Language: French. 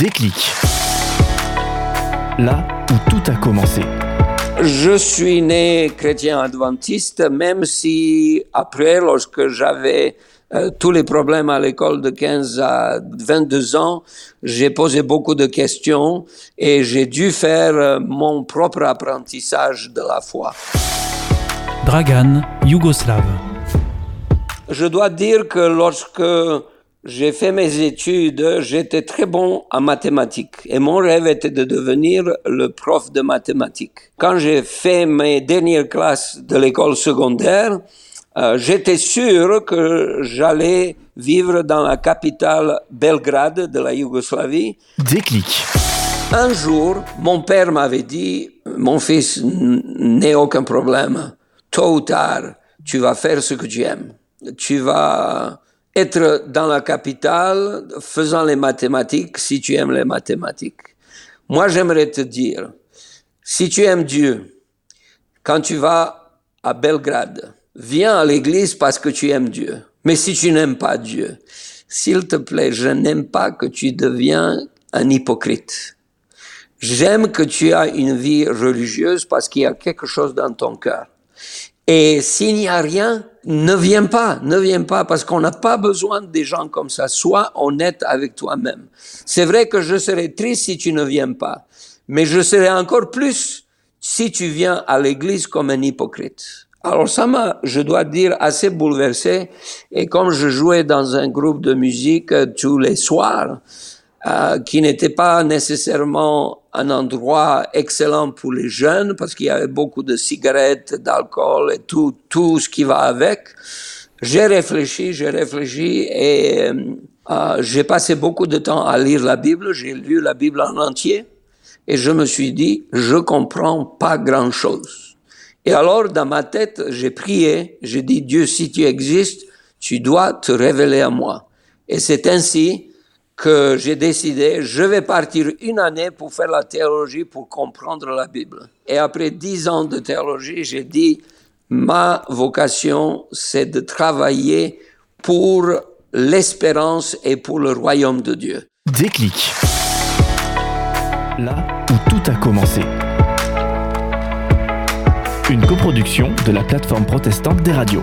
Déclic. Là où tout a commencé. Je suis né chrétien adventiste, même si après, lorsque j'avais euh, tous les problèmes à l'école de 15 à 22 ans, j'ai posé beaucoup de questions et j'ai dû faire euh, mon propre apprentissage de la foi. Dragan, Yougoslave. Je dois dire que lorsque j'ai fait mes études, j'étais très bon en mathématiques et mon rêve était de devenir le prof de mathématiques. Quand j'ai fait mes dernières classes de l'école secondaire, euh, j'étais sûr que j'allais vivre dans la capitale Belgrade de la Yougoslavie. Déclic. Un jour, mon père m'avait dit, mon fils, n'aie aucun problème. Tôt ou tard, tu vas faire ce que tu aimes. Tu vas être dans la capitale faisant les mathématiques si tu aimes les mathématiques. Moi, j'aimerais te dire, si tu aimes Dieu, quand tu vas à Belgrade, viens à l'église parce que tu aimes Dieu. Mais si tu n'aimes pas Dieu, s'il te plaît, je n'aime pas que tu deviens un hypocrite. J'aime que tu as une vie religieuse parce qu'il y a quelque chose dans ton cœur. Et s'il n'y a rien, ne viens pas, ne viens pas, parce qu'on n'a pas besoin des gens comme ça. Sois honnête avec toi-même. C'est vrai que je serais triste si tu ne viens pas, mais je serais encore plus si tu viens à l'église comme un hypocrite. Alors ça m'a, je dois dire, assez bouleversé. Et comme je jouais dans un groupe de musique euh, tous les soirs, euh, qui n'était pas nécessairement un endroit excellent pour les jeunes parce qu'il y avait beaucoup de cigarettes, d'alcool et tout, tout ce qui va avec. J'ai réfléchi, j'ai réfléchi et euh, euh, j'ai passé beaucoup de temps à lire la Bible. J'ai lu la Bible en entier et je me suis dit, je comprends pas grand chose. Et alors, dans ma tête, j'ai prié, j'ai dit, Dieu, si tu existes, tu dois te révéler à moi. Et c'est ainsi que j'ai décidé, je vais partir une année pour faire la théologie, pour comprendre la Bible. Et après dix ans de théologie, j'ai dit, ma vocation, c'est de travailler pour l'espérance et pour le royaume de Dieu. Déclic. Là où tout a commencé. Une coproduction de la plateforme protestante des radios.